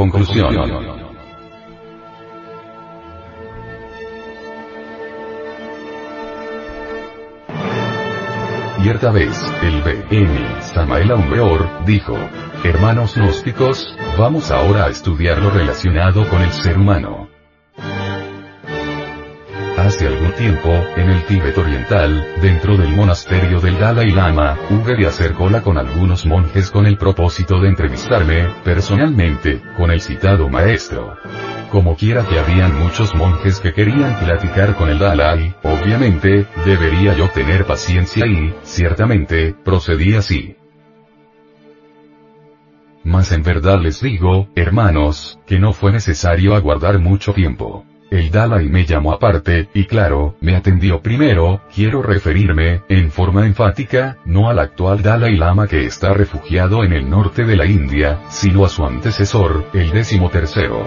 Conclusión. Cierta vez, el B.N. Samael Aumbeor, dijo, Hermanos gnósticos, vamos ahora a estudiar lo relacionado con el ser humano. Hace algún tiempo, en el Tíbet oriental, dentro del monasterio del Dalai Lama, hube de hacer cola con algunos monjes con el propósito de entrevistarme, personalmente, con el citado maestro. Como quiera que habían muchos monjes que querían platicar con el Dalai, obviamente, debería yo tener paciencia y, ciertamente, procedí así. Mas en verdad les digo, hermanos, que no fue necesario aguardar mucho tiempo. El Dalai me llamó aparte, y claro, me atendió primero, quiero referirme, en forma enfática, no al actual Dalai Lama que está refugiado en el norte de la India, sino a su antecesor, el décimo tercero.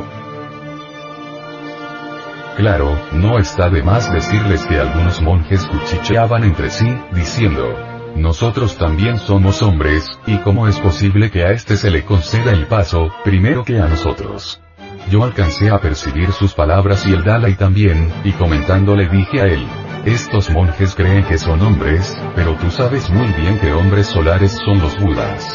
Claro, no está de más decirles que algunos monjes cuchicheaban entre sí, diciendo, nosotros también somos hombres, y cómo es posible que a este se le conceda el paso, primero que a nosotros. Yo alcancé a percibir sus palabras y el Dalai también, y comentando le dije a él, estos monjes creen que son hombres, pero tú sabes muy bien que hombres solares son los Budas.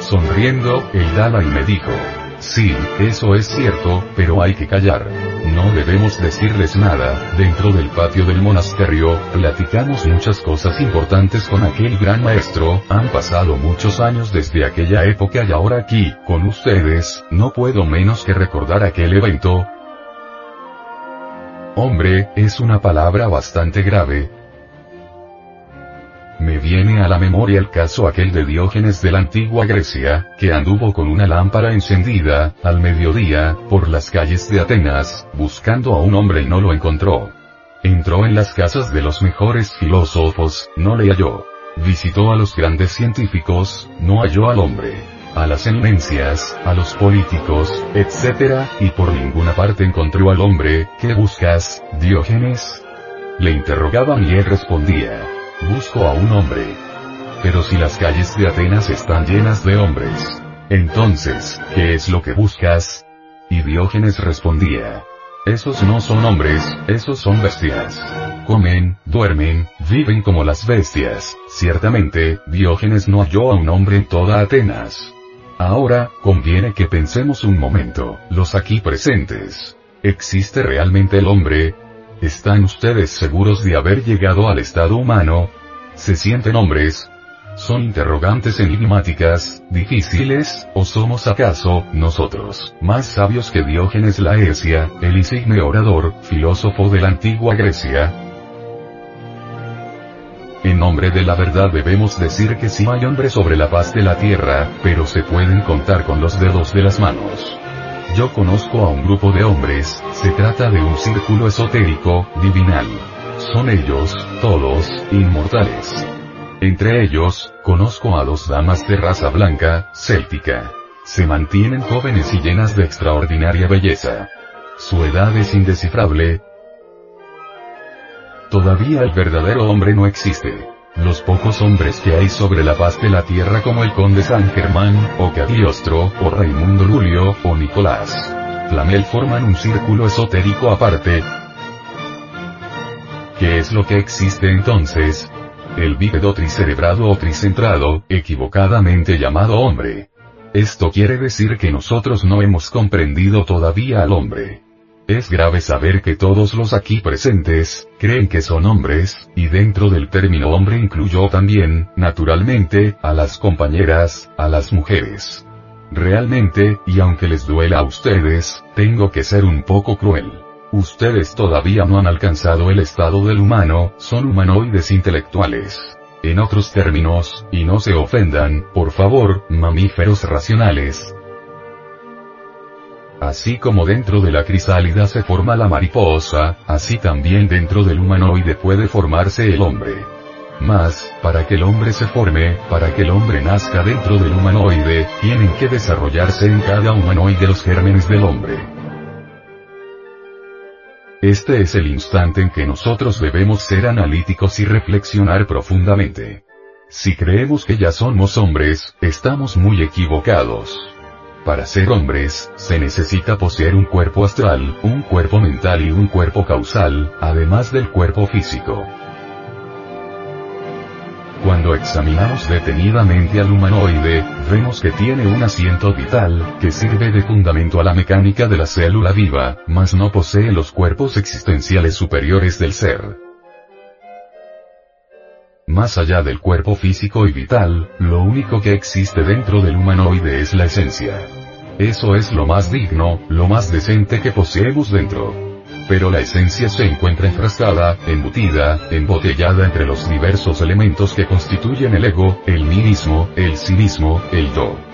Sonriendo, el Dalai me dijo, Sí, eso es cierto, pero hay que callar. No debemos decirles nada, dentro del patio del monasterio, platicamos muchas cosas importantes con aquel gran maestro, han pasado muchos años desde aquella época y ahora aquí, con ustedes, no puedo menos que recordar aquel evento. Hombre, es una palabra bastante grave, viene a la memoria el caso aquel de Diógenes de la antigua Grecia, que anduvo con una lámpara encendida, al mediodía, por las calles de Atenas, buscando a un hombre y no lo encontró. Entró en las casas de los mejores filósofos, no le halló. Visitó a los grandes científicos, no halló al hombre. A las eminencias, a los políticos, etc., y por ninguna parte encontró al hombre, ¿qué buscas, Diógenes? Le interrogaban y él respondía, Busco a un hombre. Pero si las calles de Atenas están llenas de hombres, entonces, ¿qué es lo que buscas? Y Diógenes respondía. Esos no son hombres, esos son bestias. Comen, duermen, viven como las bestias. Ciertamente, Diógenes no halló a un hombre en toda Atenas. Ahora, conviene que pensemos un momento, los aquí presentes. ¿Existe realmente el hombre? ¿Están ustedes seguros de haber llegado al estado humano? ¿Se sienten hombres? ¿Son interrogantes enigmáticas, difíciles, o somos acaso, nosotros, más sabios que Diógenes Laecia, el insigne orador, filósofo de la antigua Grecia? En nombre de la verdad debemos decir que sí hay hombres sobre la paz de la tierra, pero se pueden contar con los dedos de las manos. Yo conozco a un grupo de hombres, se trata de un círculo esotérico, divinal. Son ellos, todos, inmortales. Entre ellos, conozco a dos damas de raza blanca, céltica. Se mantienen jóvenes y llenas de extraordinaria belleza. Su edad es indescifrable. Todavía el verdadero hombre no existe. Los pocos hombres que hay sobre la paz de la tierra como el conde San Germán, o Cagliostro, o Raimundo Lulio, o Nicolás Flamel forman un círculo esotérico aparte. ¿Qué es lo que existe entonces? El bípedo tricerebrado o tricentrado, equivocadamente llamado hombre. Esto quiere decir que nosotros no hemos comprendido todavía al hombre. Es grave saber que todos los aquí presentes, creen que son hombres, y dentro del término hombre incluyó también, naturalmente, a las compañeras, a las mujeres. Realmente, y aunque les duela a ustedes, tengo que ser un poco cruel. Ustedes todavía no han alcanzado el estado del humano, son humanoides intelectuales. En otros términos, y no se ofendan, por favor, mamíferos racionales, Así como dentro de la crisálida se forma la mariposa, así también dentro del humanoide puede formarse el hombre. Mas, para que el hombre se forme, para que el hombre nazca dentro del humanoide, tienen que desarrollarse en cada humanoide los gérmenes del hombre. Este es el instante en que nosotros debemos ser analíticos y reflexionar profundamente. Si creemos que ya somos hombres, estamos muy equivocados. Para ser hombres, se necesita poseer un cuerpo astral, un cuerpo mental y un cuerpo causal, además del cuerpo físico. Cuando examinamos detenidamente al humanoide, vemos que tiene un asiento vital, que sirve de fundamento a la mecánica de la célula viva, mas no posee los cuerpos existenciales superiores del ser. Más allá del cuerpo físico y vital, lo único que existe dentro del humanoide es la esencia. Eso es lo más digno, lo más decente que poseemos dentro pero la esencia se encuentra enfrascada, embutida, embotellada entre los diversos elementos que constituyen el ego, el mismo, el sí mismo, el do.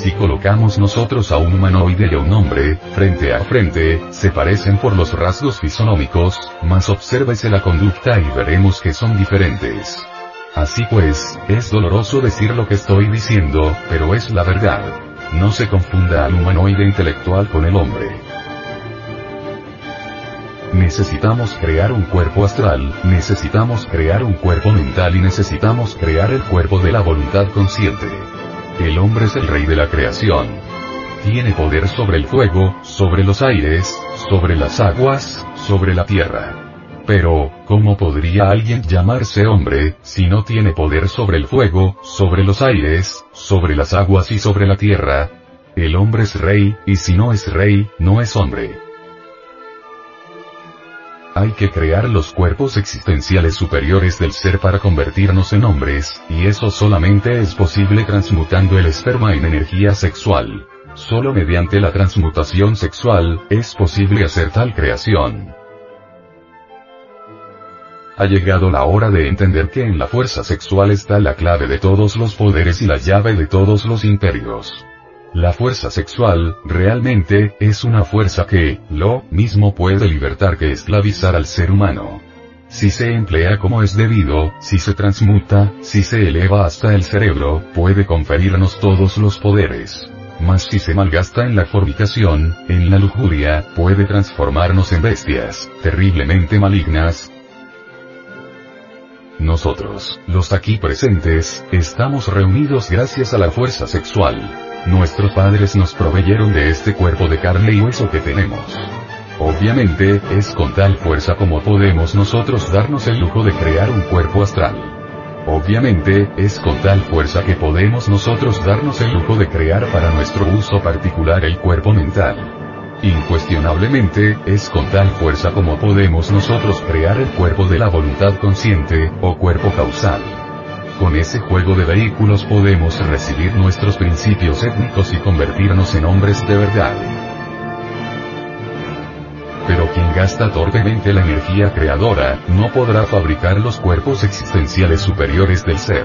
Si colocamos nosotros a un humanoide y a un hombre, frente a frente, se parecen por los rasgos fisonómicos, mas obsérvese la conducta y veremos que son diferentes. Así pues, es doloroso decir lo que estoy diciendo, pero es la verdad. No se confunda al humanoide intelectual con el hombre. Necesitamos crear un cuerpo astral, necesitamos crear un cuerpo mental y necesitamos crear el cuerpo de la voluntad consciente. El hombre es el rey de la creación. Tiene poder sobre el fuego, sobre los aires, sobre las aguas, sobre la tierra. Pero, ¿cómo podría alguien llamarse hombre, si no tiene poder sobre el fuego, sobre los aires, sobre las aguas y sobre la tierra? El hombre es rey, y si no es rey, no es hombre. Hay que crear los cuerpos existenciales superiores del ser para convertirnos en hombres, y eso solamente es posible transmutando el esperma en energía sexual. Solo mediante la transmutación sexual, es posible hacer tal creación. Ha llegado la hora de entender que en la fuerza sexual está la clave de todos los poderes y la llave de todos los imperios. La fuerza sexual, realmente, es una fuerza que, lo mismo puede libertar que esclavizar al ser humano. Si se emplea como es debido, si se transmuta, si se eleva hasta el cerebro, puede conferirnos todos los poderes. Mas si se malgasta en la fornicación, en la lujuria, puede transformarnos en bestias, terriblemente malignas, nosotros, los aquí presentes, estamos reunidos gracias a la fuerza sexual. Nuestros padres nos proveyeron de este cuerpo de carne y hueso que tenemos. Obviamente, es con tal fuerza como podemos nosotros darnos el lujo de crear un cuerpo astral. Obviamente, es con tal fuerza que podemos nosotros darnos el lujo de crear para nuestro uso particular el cuerpo mental. Incuestionablemente, es con tal fuerza como podemos nosotros crear el cuerpo de la voluntad consciente, o cuerpo causal. Con ese juego de vehículos podemos recibir nuestros principios étnicos y convertirnos en hombres de verdad. Pero quien gasta torpemente la energía creadora, no podrá fabricar los cuerpos existenciales superiores del ser.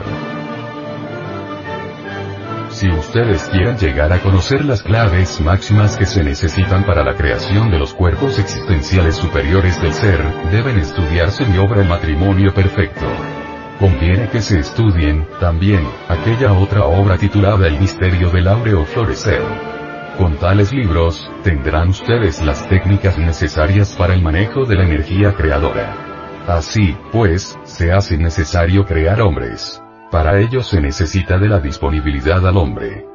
Si ustedes quieren llegar a conocer las claves máximas que se necesitan para la creación de los cuerpos existenciales superiores del ser, deben estudiarse mi obra El matrimonio perfecto. Conviene que se estudien, también, aquella otra obra titulada El misterio del áureo florecer. Con tales libros, tendrán ustedes las técnicas necesarias para el manejo de la energía creadora. Así, pues, se hace necesario crear hombres. Para ello se necesita de la disponibilidad al hombre.